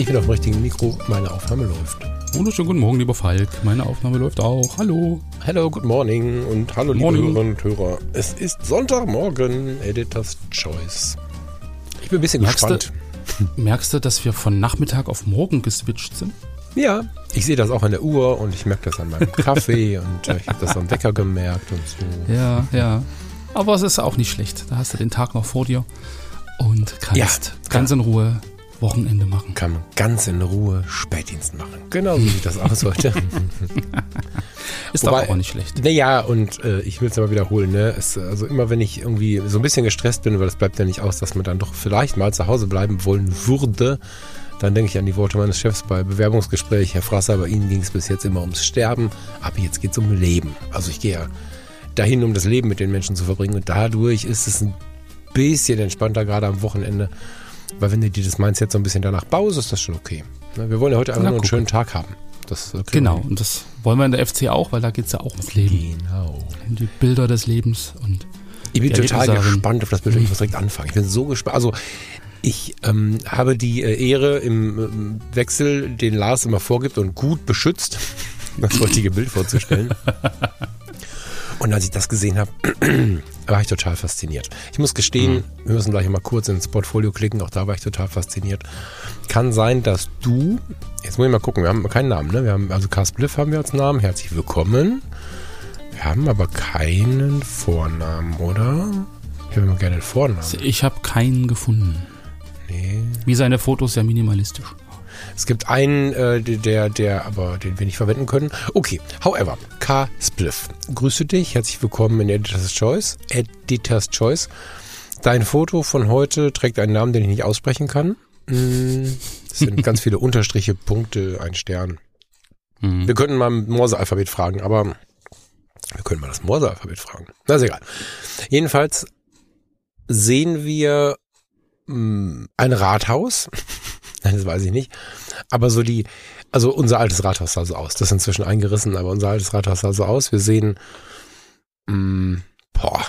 Ich bin auf dem richtigen Mikro. Meine Aufnahme läuft. Wunderschönen guten Morgen, lieber Falk. Meine Aufnahme läuft auch. Hallo. Hello, good morning und hallo liebe Morning. Hörerinnen und Hörer. Es ist Sonntagmorgen, Editor's Choice. Ich bin ein bisschen Merkst du- gespannt. Merkst du, dass wir von Nachmittag auf morgen geswitcht sind? Ja, ich sehe das auch an der Uhr und ich merke das an meinem Kaffee und äh, ich habe das am Wecker gemerkt und so. Ja, ja. Aber es ist auch nicht schlecht. Da hast du den Tag noch vor dir und kannst Ja, ganz in Ruhe Wochenende machen. Kann man ganz in Ruhe Spätdienst machen. Genau so sieht das aus heute. Ist Wobei- doch auch nicht schlecht. Naja, und äh, ich will es aber wiederholen, ne? Es, also immer wenn ich irgendwie so ein bisschen gestresst bin, weil es bleibt ja nicht aus, dass man dann doch vielleicht mal zu Hause bleiben wollen würde, dann denke ich an die Worte meines Chefs bei Bewerbungsgespräch. Herr Frasser, bei Ihnen ging es bis jetzt immer ums Sterben, aber jetzt geht es um Leben. Also ich gehe ja dahin, um das Leben mit den Menschen zu verbringen und dadurch ist es ein bisschen entspannter, gerade am Wochenende. Weil wenn du dir das Mindset so ein bisschen danach baust, ist das schon okay. Ne? Wir wollen ja heute einfach Na, nur einen schönen Tag haben. Äh, Genau. Und das wollen wir in der FC auch, weil da geht es ja auch ums Leben. Genau. Um die Bilder des Lebens und Ich bin total gespannt auf das Bild. Ich muss direkt anfangen. Ich bin so gespannt. Also ich ähm, habe die äh, Ehre im ähm, Wechsel, den Lars immer vorgibt und gut beschützt, das heutige Bild vorzustellen. Und als ich das gesehen habe, war ich total fasziniert. Ich muss gestehen, wir müssen gleich mal kurz ins Portfolio klicken, auch da war ich total fasziniert. Kann sein, dass du, jetzt muss ich mal gucken, wir haben keinen Namen, ne? Wir haben, also Cast Bliff haben wir als Namen, herzlich willkommen. Wir haben aber keinen Vornamen, oder? Ich habe immer gerne einen Vornamen. ich habe keinen gefunden. Nee. Wie seine Fotos sehr minimalistisch. Es gibt einen, äh, der, der, aber den wir nicht verwenden können. Okay, however, K. Spliff. Grüße dich, herzlich willkommen in Editor's Choice. Editor's Choice. Dein Foto von heute trägt einen Namen, den ich nicht aussprechen kann. Mm, Es sind ganz viele Unterstriche, Punkte, ein Stern. Mhm. Wir könnten mal Morse-Alphabet fragen, aber wir können mal das Morse-Alphabet fragen. Na, ist egal. Jedenfalls sehen wir mh, ein Rathaus. Nein, das weiß ich nicht. Aber so die, also unser altes Rathaus sah so aus. Das ist inzwischen eingerissen, aber unser altes Rathaus sah so aus. Wir sehen, mh, boah,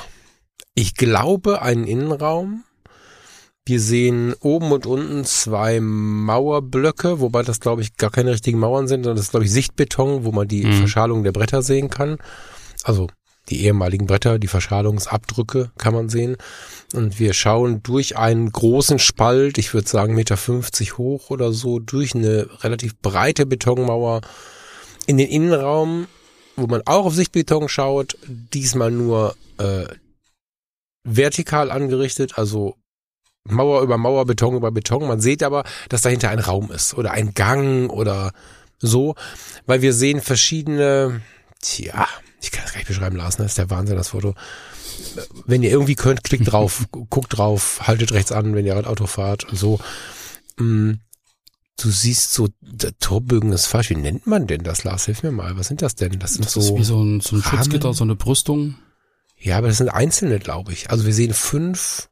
ich glaube einen Innenraum. Wir sehen oben und unten zwei Mauerblöcke, wobei das, glaube ich, gar keine richtigen Mauern sind, sondern das ist, glaube ich, Sichtbeton, wo man die Mhm. Verschalung der Bretter sehen kann. Also die ehemaligen Bretter, die Verschalungsabdrücke kann man sehen. Und wir schauen durch einen großen Spalt, ich würde sagen Meter 50 hoch oder so, durch eine relativ breite Betonmauer in den Innenraum, wo man auch auf Sichtbeton schaut, diesmal nur äh, vertikal angerichtet, also Mauer über Mauer, Beton über Beton. Man sieht aber, dass dahinter ein Raum ist oder ein Gang oder so, weil wir sehen verschiedene, tja, ich kann das gar nicht beschreiben lassen, das ist der Wahnsinn, das Foto. Wenn ihr irgendwie könnt, klickt drauf, guckt drauf, haltet rechts an, wenn ihr Auto fahrt, so. Mm, Du siehst so, der Torbögen ist falsch. Wie nennt man denn das, Lars? Hilf mir mal. Was sind das denn? Das sind Das so. ist wie so ein, so ein. Schutzgitter, so eine Brüstung. Ja, aber das sind einzelne, glaube ich. Also wir sehen fünf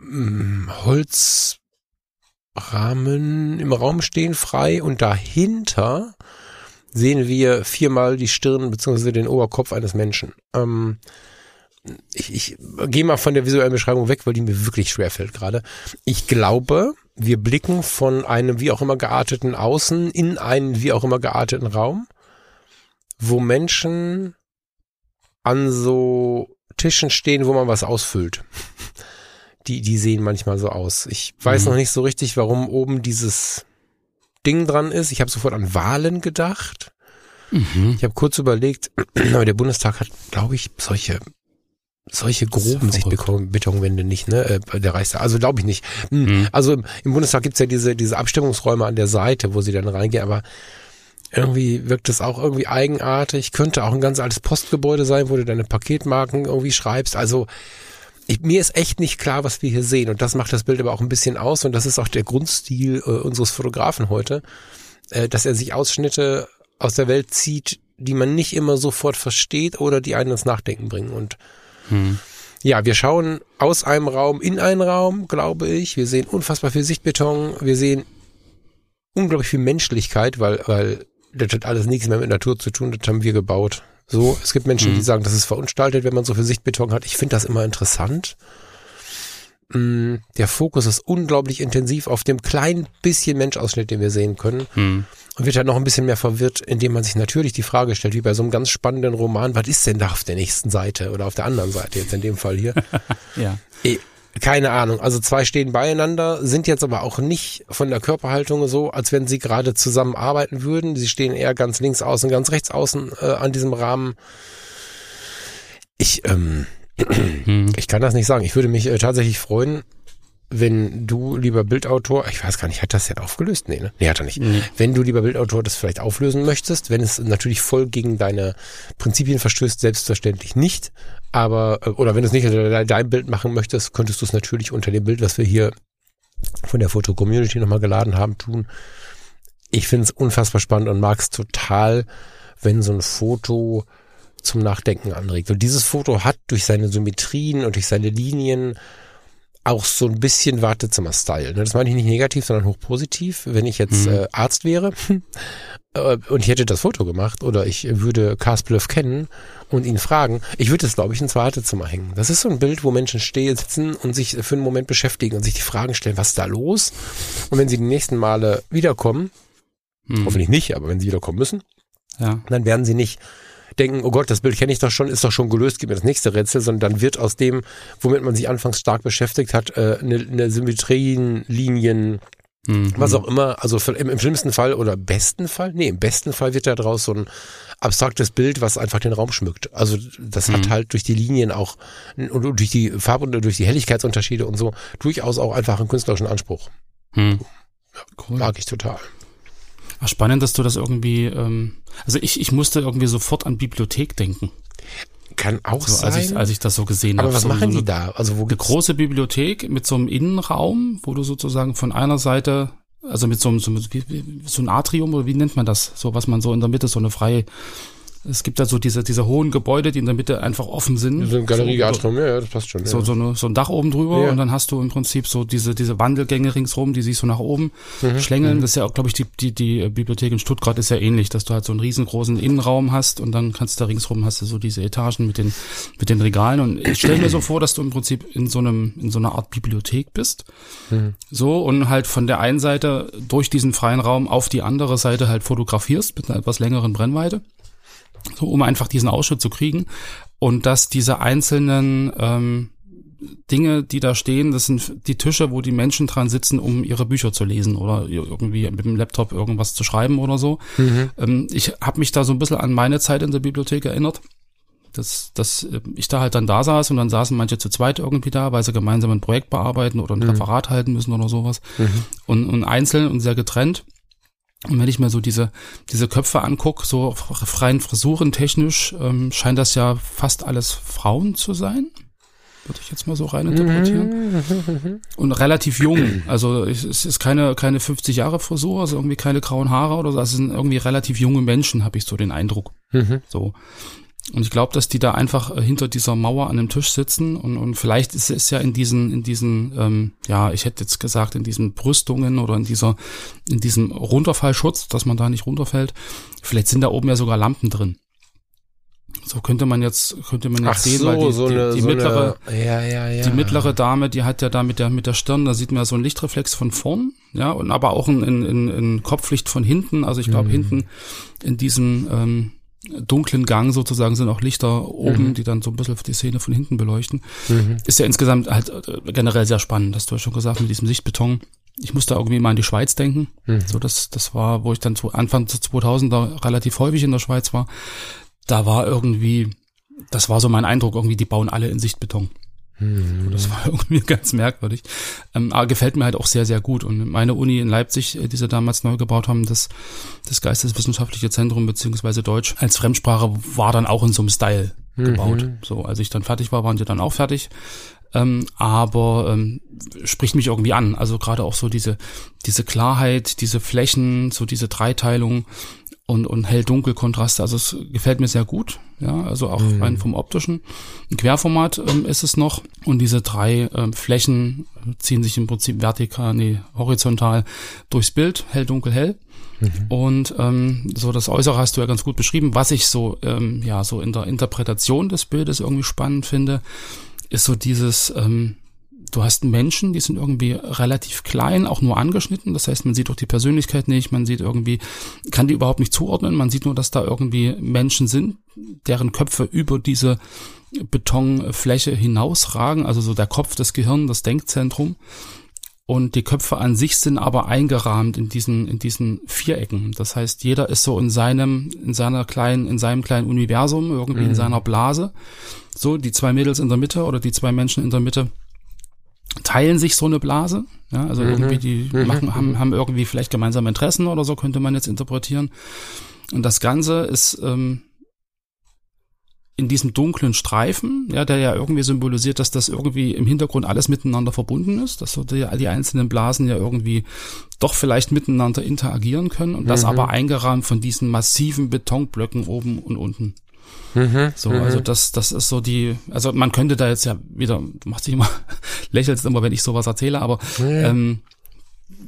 mm, Holzrahmen im Raum stehen frei und dahinter sehen wir viermal die Stirn bzw. den Oberkopf eines Menschen. Ähm, ich, ich gehe mal von der visuellen Beschreibung weg, weil die mir wirklich schwer fällt gerade. Ich glaube, wir blicken von einem wie auch immer gearteten Außen in einen wie auch immer gearteten Raum, wo Menschen an so Tischen stehen, wo man was ausfüllt. Die, die sehen manchmal so aus. Ich weiß Mhm. noch nicht so richtig, warum oben dieses Ding dran ist. Ich habe sofort an Wahlen gedacht. Mhm. Ich habe kurz überlegt, aber der Bundestag hat, glaube ich, solche solche groben. Sichtbetonwände nicht, ne? Äh, Der Reichstag. Also glaube ich nicht. Hm. Mhm. Also im- Bundestag gibt's ja diese, diese Abstimmungsräume an der Seite, wo sie dann reingehen, aber irgendwie wirkt es auch irgendwie eigenartig. Könnte auch ein ganz altes Postgebäude sein, wo du deine Paketmarken irgendwie schreibst. Also ich, mir ist echt nicht klar, was wir hier sehen. Und das macht das Bild aber auch ein bisschen aus. Und das ist auch der Grundstil äh, unseres Fotografen heute, äh, dass er sich Ausschnitte aus der Welt zieht, die man nicht immer sofort versteht oder die einen ins Nachdenken bringen. Und hm. ja, wir schauen aus einem Raum in einen Raum, glaube ich. Wir sehen unfassbar viel Sichtbeton. Wir sehen unglaublich viel Menschlichkeit, weil, weil das hat alles nichts mehr mit Natur zu tun. Das haben wir gebaut. So, es gibt Menschen, mhm. die sagen, das ist verunstaltet, wenn man so viel Sichtbeton hat. Ich finde das immer interessant. Mm, der Fokus ist unglaublich intensiv auf dem kleinen bisschen Menschausschnitt, den wir sehen können. Mhm. Und wird halt noch ein bisschen mehr verwirrt, indem man sich natürlich die Frage stellt, wie bei so einem ganz spannenden Roman, was ist denn da auf der nächsten Seite oder auf der anderen Seite, jetzt in dem Fall hier? ja. Keine Ahnung. Also zwei stehen beieinander, sind jetzt aber auch nicht von der Körperhaltung so, als wenn sie gerade zusammen arbeiten würden. Sie stehen eher ganz links außen, ganz rechts außen äh, an diesem Rahmen. Ich, ähm, hm. ich kann das nicht sagen. Ich würde mich äh, tatsächlich freuen, wenn du, lieber Bildautor, ich weiß gar nicht, hat das jetzt aufgelöst? Nee, ne? Nee, hat er nicht. Nee. Wenn du, lieber Bildautor, das vielleicht auflösen möchtest, wenn es natürlich voll gegen deine Prinzipien verstößt, selbstverständlich nicht. Aber, äh, oder wenn du es nicht unter dein Bild machen möchtest, könntest du es natürlich unter dem Bild, was wir hier von der Foto-Community nochmal geladen haben, tun. Ich finde es unfassbar spannend und mag es total, wenn so ein Foto zum Nachdenken anregt. Und dieses Foto hat durch seine Symmetrien und durch seine Linien auch so ein bisschen Wartezimmer-Style. Ne? Das meine ich nicht negativ, sondern hochpositiv. Wenn ich jetzt mhm. äh, Arzt wäre äh, und ich hätte das Foto gemacht oder ich würde Carspliff kennen und ihn fragen, ich würde es, glaube ich, ins Wartezimmer hängen. Das ist so ein Bild, wo Menschen stehen, sitzen und sich für einen Moment beschäftigen und sich die Fragen stellen, was ist da los? Und wenn sie die nächsten Male wiederkommen, mhm. hoffentlich nicht, aber wenn sie wiederkommen müssen, ja. dann werden sie nicht denken, oh Gott, das Bild kenne ich doch schon, ist doch schon gelöst, gib mir das nächste Rätsel, sondern dann wird aus dem, womit man sich anfangs stark beschäftigt hat, äh, eine, eine Symmetrien, Linien, mhm. was auch immer, also im, im schlimmsten Fall oder besten Fall, nee, im besten Fall wird da draus so ein abstraktes Bild, was einfach den Raum schmückt. Also das mhm. hat halt durch die Linien auch und durch die Farb- und durch die Helligkeitsunterschiede und so durchaus auch einfach einen künstlerischen Anspruch. Mhm. Ja, cool. Mag ich total. Ach, spannend, dass du das irgendwie, ähm, also ich, ich musste irgendwie sofort an Bibliothek denken. Kann auch so, sein. Als ich, als ich das so gesehen habe. Aber was so, machen so die da? Also wo eine große Bibliothek mit so einem Innenraum, wo du sozusagen von einer Seite, also mit so einem, so, so ein Atrium oder wie nennt man das? So was man so in der Mitte so eine freie es gibt da so diese, diese hohen Gebäude, die in der Mitte einfach offen sind. So ein Galerie-Atrium, so, ja, ja, das passt schon. So, ja. so, eine, so ein Dach oben drüber ja. und dann hast du im Prinzip so diese, diese Wandelgänge ringsrum, die sich so nach oben mhm. schlängeln. Mhm. Das ist ja auch, glaube ich, die, die, die Bibliothek in Stuttgart ist ja ähnlich, dass du halt so einen riesengroßen Innenraum hast und dann kannst du da ringsrum hast du so diese Etagen mit den, mit den Regalen. Und ich stelle mir so vor, dass du im Prinzip in so einem, in so einer Art Bibliothek bist. Mhm. So, und halt von der einen Seite durch diesen freien Raum auf die andere Seite halt fotografierst mit einer etwas längeren Brennweite so um einfach diesen Ausschnitt zu kriegen. Und dass diese einzelnen ähm, Dinge, die da stehen, das sind die Tische, wo die Menschen dran sitzen, um ihre Bücher zu lesen oder irgendwie mit dem Laptop irgendwas zu schreiben oder so. Mhm. Ähm, ich habe mich da so ein bisschen an meine Zeit in der Bibliothek erinnert. Dass, dass äh, ich da halt dann da saß und dann saßen manche zu zweit irgendwie da, weil sie gemeinsam ein Projekt bearbeiten oder ein mhm. Referat halten müssen oder sowas. Mhm. Und, und einzeln und sehr getrennt. Und wenn ich mir so diese, diese Köpfe angucke, so freien Frisuren technisch, ähm, scheint das ja fast alles Frauen zu sein. Würde ich jetzt mal so rein interpretieren. Und relativ jung. Also es ist keine, keine 50 Jahre Frisur, also irgendwie keine grauen Haare oder so. Also es sind irgendwie relativ junge Menschen, habe ich so den Eindruck. Mhm. So. Und ich glaube, dass die da einfach äh, hinter dieser Mauer an dem Tisch sitzen und, und vielleicht ist es ja in diesen, in diesen, ähm, ja, ich hätte jetzt gesagt, in diesen Brüstungen oder in dieser, in diesem Runterfallschutz, dass man da nicht runterfällt. Vielleicht sind da oben ja sogar Lampen drin. So könnte man jetzt, könnte man jetzt Ach sehen, so, weil die, so die, eine, die so mittlere, eine, ja, ja, ja. die mittlere Dame, die hat ja da mit der, mit der Stirn, da sieht man ja so ein Lichtreflex von vorn, ja, und aber auch ein, ein, ein, ein Kopflicht von hinten. Also ich glaube, mhm. hinten in diesem, ähm, dunklen Gang sozusagen sind auch Lichter oben, mhm. die dann so ein bisschen die Szene von hinten beleuchten. Mhm. Ist ja insgesamt halt äh, generell sehr spannend, hast du ja schon gesagt, mit diesem Sichtbeton. Ich musste irgendwie mal an die Schweiz denken. Mhm. So, das, das war, wo ich dann zu Anfang zu 2000er relativ häufig in der Schweiz war. Da war irgendwie, das war so mein Eindruck, irgendwie, die bauen alle in Sichtbeton. Mhm. Das war irgendwie ganz merkwürdig. Ähm, aber gefällt mir halt auch sehr, sehr gut. Und meine Uni in Leipzig, äh, die sie damals neu gebaut haben, das, das Geisteswissenschaftliche Zentrum beziehungsweise Deutsch als Fremdsprache war dann auch in so einem Style mhm. gebaut. So, als ich dann fertig war, waren die dann auch fertig. ähm, aber ähm, spricht mich irgendwie an. Also gerade auch so diese, diese Klarheit, diese Flächen, so diese Dreiteilung und, und hell-dunkel-Kontraste. Also es gefällt mir sehr gut. Ja, also auch mhm. rein vom optischen. Ein Querformat ähm, ist es noch und diese drei ähm, Flächen ziehen sich im Prinzip vertikal, nee, horizontal durchs Bild, hell, dunkel, hell. Mhm. Und ähm, so das Äußere hast du ja ganz gut beschrieben. Was ich so, ähm, ja, so in der Interpretation des Bildes irgendwie spannend finde, ist so dieses, ähm, du hast Menschen, die sind irgendwie relativ klein, auch nur angeschnitten. Das heißt, man sieht auch die Persönlichkeit nicht, man sieht irgendwie, kann die überhaupt nicht zuordnen. Man sieht nur, dass da irgendwie Menschen sind, deren Köpfe über diese Betonfläche hinausragen, also so der Kopf, das Gehirn, das Denkzentrum. Und die Köpfe an sich sind aber eingerahmt in diesen, in diesen Vierecken. Das heißt, jeder ist so in seinem, in seiner kleinen, in seinem kleinen Universum, irgendwie mhm. in seiner Blase. So, die zwei Mädels in der Mitte oder die zwei Menschen in der Mitte teilen sich so eine Blase. Ja, also mhm. irgendwie die mhm. machen, haben, haben irgendwie vielleicht gemeinsame Interessen oder so könnte man jetzt interpretieren. Und das Ganze ist ähm, in diesem dunklen Streifen, ja, der ja irgendwie symbolisiert, dass das irgendwie im Hintergrund alles miteinander verbunden ist, dass so die, die einzelnen Blasen ja irgendwie doch vielleicht miteinander interagieren können und mhm. das aber eingerahmt von diesen massiven Betonblöcken oben und unten. Mhm, so, mhm. also das, das ist so die, also man könnte da jetzt ja wieder, du machst dich immer, lächelst immer, wenn ich sowas erzähle, aber mhm. ähm,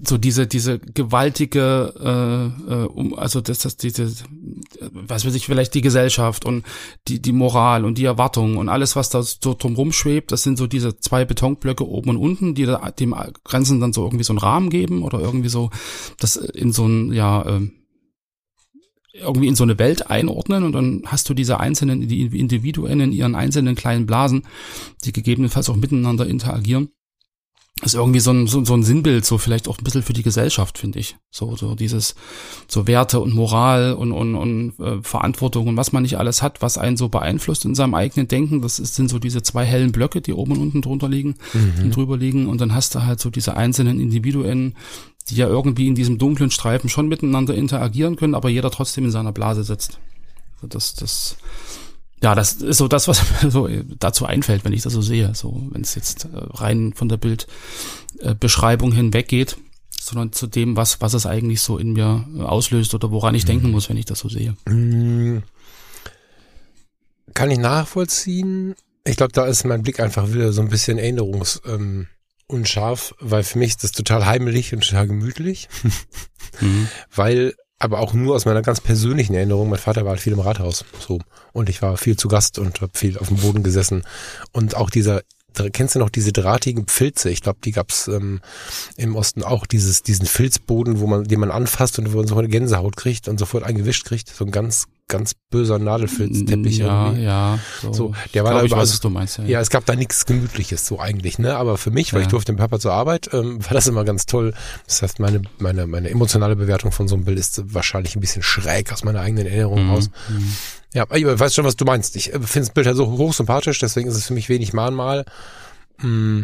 so diese diese gewaltige äh, äh, um also das das diese was weiß ich vielleicht die Gesellschaft und die die Moral und die Erwartung und alles was da so drumherum schwebt das sind so diese zwei Betonblöcke oben und unten die da, dem Grenzen dann so irgendwie so einen Rahmen geben oder irgendwie so das in so ein ja äh, irgendwie in so eine Welt einordnen und dann hast du diese einzelnen die Individuen in ihren einzelnen kleinen Blasen, die gegebenenfalls auch miteinander interagieren. Das ist irgendwie so ein, so, so ein Sinnbild, so vielleicht auch ein bisschen für die Gesellschaft, finde ich. So, so dieses, so Werte und Moral und, und, und äh, Verantwortung und was man nicht alles hat, was einen so beeinflusst in seinem eigenen Denken. Das ist, sind so diese zwei hellen Blöcke, die oben und unten drunter liegen mhm. und drüber liegen. Und dann hast du halt so diese einzelnen Individuen, die ja irgendwie in diesem dunklen Streifen schon miteinander interagieren können, aber jeder trotzdem in seiner Blase sitzt. Das, das, ja, das ist so das, was mir so dazu einfällt, wenn ich das so sehe. So, wenn es jetzt äh, rein von der Bildbeschreibung hinweggeht, sondern zu dem, was, was es eigentlich so in mir auslöst oder woran ich mhm. denken muss, wenn ich das so sehe. Mhm. Kann ich nachvollziehen. Ich glaube, da ist mein Blick einfach wieder so ein bisschen Erinnerungs, ähm, unscharf, weil für mich ist das total heimlich und total gemütlich. mhm. Weil, aber auch nur aus meiner ganz persönlichen Erinnerung, mein Vater war halt viel im Rathaus, so. Und ich war viel zu Gast und habe viel auf dem Boden gesessen. Und auch dieser kennst du noch diese drahtigen Pfilze? Ich glaube, die gab's ähm, im Osten auch, dieses, diesen Filzboden, wo man, den man anfasst und wo man sofort eine Gänsehaut kriegt und sofort eingewischt kriegt. So ein ganz ganz böser Nadelfilzteppich ja, irgendwie. Ja, so. so der war da ich weiß, was du meinst, ja. ja, es gab da nichts Gemütliches so eigentlich, ne? Aber für mich, weil ja. ich durfte mit Papa zur Arbeit, ähm, war das immer ganz toll. Das heißt, meine, meine, meine emotionale Bewertung von so einem Bild ist wahrscheinlich ein bisschen schräg aus meiner eigenen Erinnerung mhm. raus. Mhm. Ja, ich weiß schon, was du meinst. Ich äh, finde das Bild halt so hochsympathisch, deswegen ist es für mich wenig Mahnmal. Mm.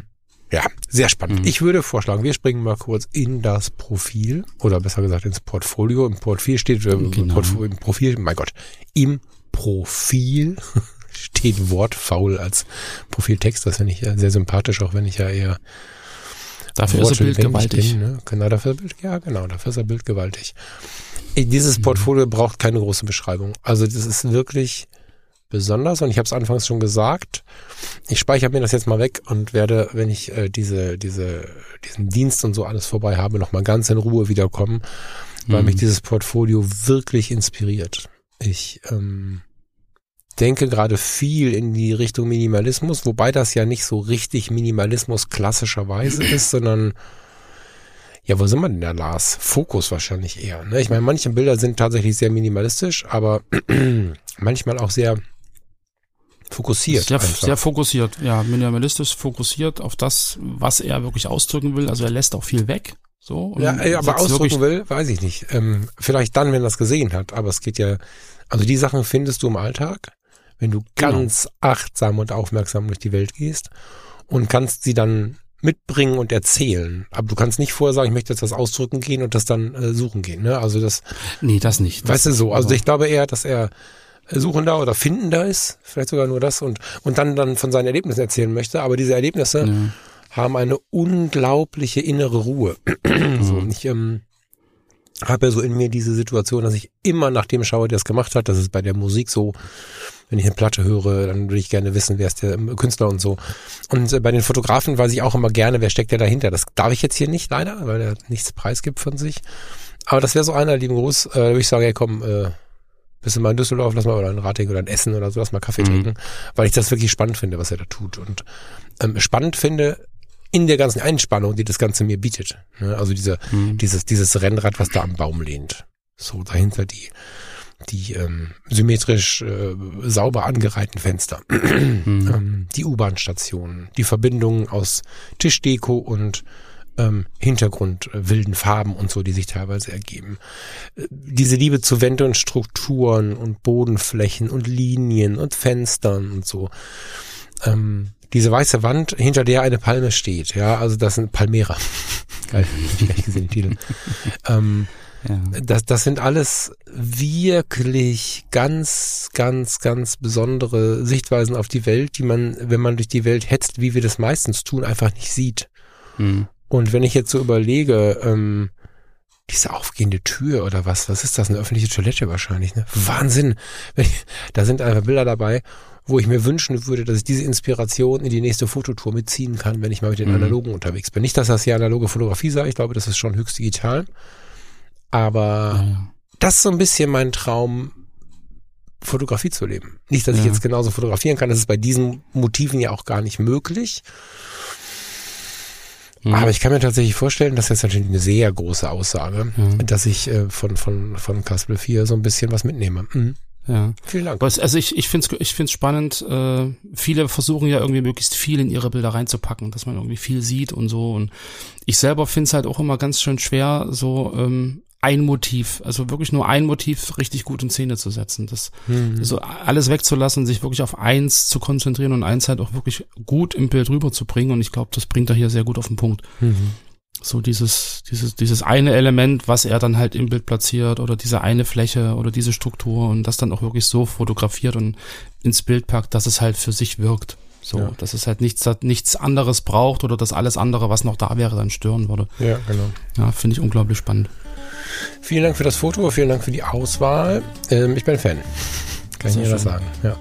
Ja, sehr spannend. Mhm. Ich würde vorschlagen, wir springen mal kurz in das Profil oder besser gesagt ins Portfolio. Im Profil steht, äh, genau. Portfolio, im Profil, mein Gott, im Profil steht wortfaul als Profiltext. Das finde ich sehr sympathisch, auch wenn ich ja eher Dafür ist er bildgewaltig. Bin, ne? Genau, dafür, ja, genau, dafür ist er bildgewaltig. Dieses mhm. Portfolio braucht keine große Beschreibung. Also das ist wirklich besonders und ich habe es anfangs schon gesagt. Ich speichere mir das jetzt mal weg und werde, wenn ich äh, diese, diese, diesen Dienst und so alles vorbei habe, noch mal ganz in Ruhe wiederkommen, weil mhm. mich dieses Portfolio wirklich inspiriert. Ich ähm, denke gerade viel in die Richtung Minimalismus, wobei das ja nicht so richtig Minimalismus klassischerweise ist, sondern ja, wo sind wir denn da, Lars? Fokus wahrscheinlich eher. Ne? Ich meine, manche Bilder sind tatsächlich sehr minimalistisch, aber manchmal auch sehr Fokussiert. Sehr, sehr fokussiert, ja, minimalistisch fokussiert auf das, was er wirklich ausdrücken will. Also er lässt auch viel weg. So, ja, aber ausdrücken will, weiß ich nicht. Ähm, vielleicht dann, wenn er es gesehen hat. Aber es geht ja, also die Sachen findest du im Alltag, wenn du genau. ganz genau. achtsam und aufmerksam durch die Welt gehst und kannst sie dann mitbringen und erzählen. Aber du kannst nicht vorher sagen, ich möchte jetzt das ausdrücken gehen und das dann äh, suchen gehen. Ne? Also das. Nee, das nicht. Weißt du so. Also ich glaube eher, dass er Suchender oder Findender ist, vielleicht sogar nur das und, und dann, dann von seinen Erlebnissen erzählen möchte. Aber diese Erlebnisse ja. haben eine unglaubliche innere Ruhe. so, ich ähm, habe ja so in mir diese Situation, dass ich immer nach dem schaue, der es gemacht hat. Das ist bei der Musik so. Wenn ich eine Platte höre, dann würde ich gerne wissen, wer ist der Künstler und so. Und äh, bei den Fotografen weiß ich auch immer gerne, wer steckt der dahinter. Das darf ich jetzt hier nicht leider, weil er nichts preisgibt von sich. Aber das wäre so einer, lieben Gruß, äh, da würde ich sagen, hey komm, äh, bist du mal in Düsseldorf, lass mal oder in Rating oder in Essen oder so, lass mal Kaffee mhm. trinken, weil ich das wirklich spannend finde, was er da tut. Und ähm, spannend finde, in der ganzen Einspannung, die das Ganze mir bietet. Ne? Also diese, mhm. dieses, dieses Rennrad, was da am Baum lehnt. So dahinter die, die ähm, symmetrisch äh, sauber angereihten Fenster, mhm. ähm, die U-Bahn-Stationen, die Verbindungen aus Tischdeko und ähm, Hintergrund, äh, wilden Farben und so, die sich teilweise ergeben. Äh, diese Liebe zu Wände und Strukturen und Bodenflächen und Linien und Fenstern und so. Ähm, diese weiße Wand, hinter der eine Palme steht, ja, also das sind Palmera. Geil, hab ich gleich gesehen, den Titel. ähm, ja. das, das sind alles wirklich ganz, ganz, ganz besondere Sichtweisen auf die Welt, die man, wenn man durch die Welt hetzt, wie wir das meistens tun, einfach nicht sieht. Mhm. Und wenn ich jetzt so überlege, ähm, diese aufgehende Tür oder was, was ist das? Eine öffentliche Toilette wahrscheinlich, ne? Wahnsinn! Da sind einfach Bilder dabei wo ich mir wünschen würde, dass ich diese Inspiration in die nächste Fototour mitziehen kann, wenn ich mal mit den mhm. Analogen unterwegs bin. Nicht, dass das hier analoge Fotografie sei, ich glaube, das ist schon höchst digital. Aber ja. das ist so ein bisschen mein Traum, Fotografie zu leben. Nicht, dass ja. ich jetzt genauso fotografieren kann, das ist bei diesen Motiven ja auch gar nicht möglich. Mhm. Aber ich kann mir tatsächlich vorstellen, das ist natürlich eine sehr große Aussage, mhm. dass ich äh, von, von, von Caspel 4 so ein bisschen was mitnehme. Mhm. Ja. Vielen Dank. Also ich, ich finde es ich find's spannend. Äh, viele versuchen ja irgendwie möglichst viel in ihre Bilder reinzupacken, dass man irgendwie viel sieht und so. Und ich selber finde es halt auch immer ganz schön schwer, so ähm, ein Motiv, also wirklich nur ein Motiv richtig gut in Szene zu setzen. Das mhm. so alles wegzulassen, sich wirklich auf eins zu konzentrieren und eins halt auch wirklich gut im Bild rüberzubringen. Und ich glaube, das bringt er hier sehr gut auf den Punkt. Mhm so dieses, dieses, dieses eine Element, was er dann halt im Bild platziert oder diese eine Fläche oder diese Struktur und das dann auch wirklich so fotografiert und ins Bild packt, dass es halt für sich wirkt. So, ja. dass es halt nichts, nichts anderes braucht oder dass alles andere, was noch da wäre, dann stören würde. Ja, genau. Ja, finde ich unglaublich spannend. Vielen Dank für das Foto, vielen Dank für die Auswahl. Ähm, ich bin Fan. Kann Sehr ich dir das sagen, ja.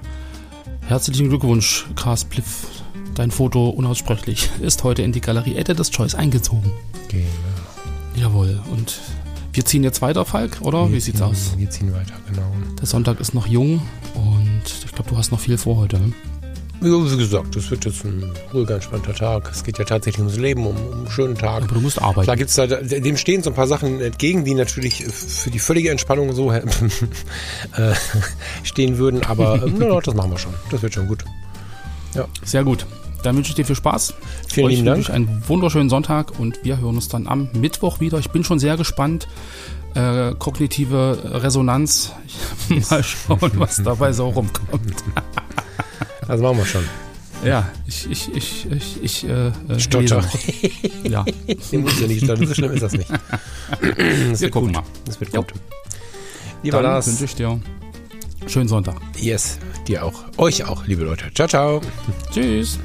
Herzlichen Glückwunsch, Kars Pliff. Dein Foto unaussprechlich ist heute in die Galerie Editor's Choice eingezogen. Genau. Jawohl. Und wir ziehen jetzt weiter, Falk, oder? Wir Wie sieht's aus? Wir ziehen weiter, genau. Der Sonntag ist noch jung und ich glaube, du hast noch viel vor heute. Ne? Wie gesagt, es wird jetzt ein ruhiger, entspannter Tag. Es geht ja tatsächlich ums Leben, um, um einen schönen Tag. Aber du musst arbeiten. Klar gibt's da, dem stehen so ein paar Sachen entgegen, die natürlich für die völlige Entspannung so äh, stehen würden. Aber äh, no, das machen wir schon. Das wird schon gut. Ja. Sehr gut. Dann wünsche ich dir viel Spaß. Vielen lieben Dank. Ich einen wunderschönen Sonntag und wir hören uns dann am Mittwoch wieder. Ich bin schon sehr gespannt. Äh, kognitive Resonanz. Mal schauen, was dabei so rumkommt. Das machen wir schon. Ja, ich, ich, ich, ich, ich, äh, äh Stotter. ja. Den muss ja nicht stottern, so schlimm ist das nicht. Das wir gucken gut. mal. Das wird gut. Lieber Dann Lars. wünsche ich dir schönen Sonntag. Yes, dir auch. Euch auch, liebe Leute. Ciao, ciao. Tschüss.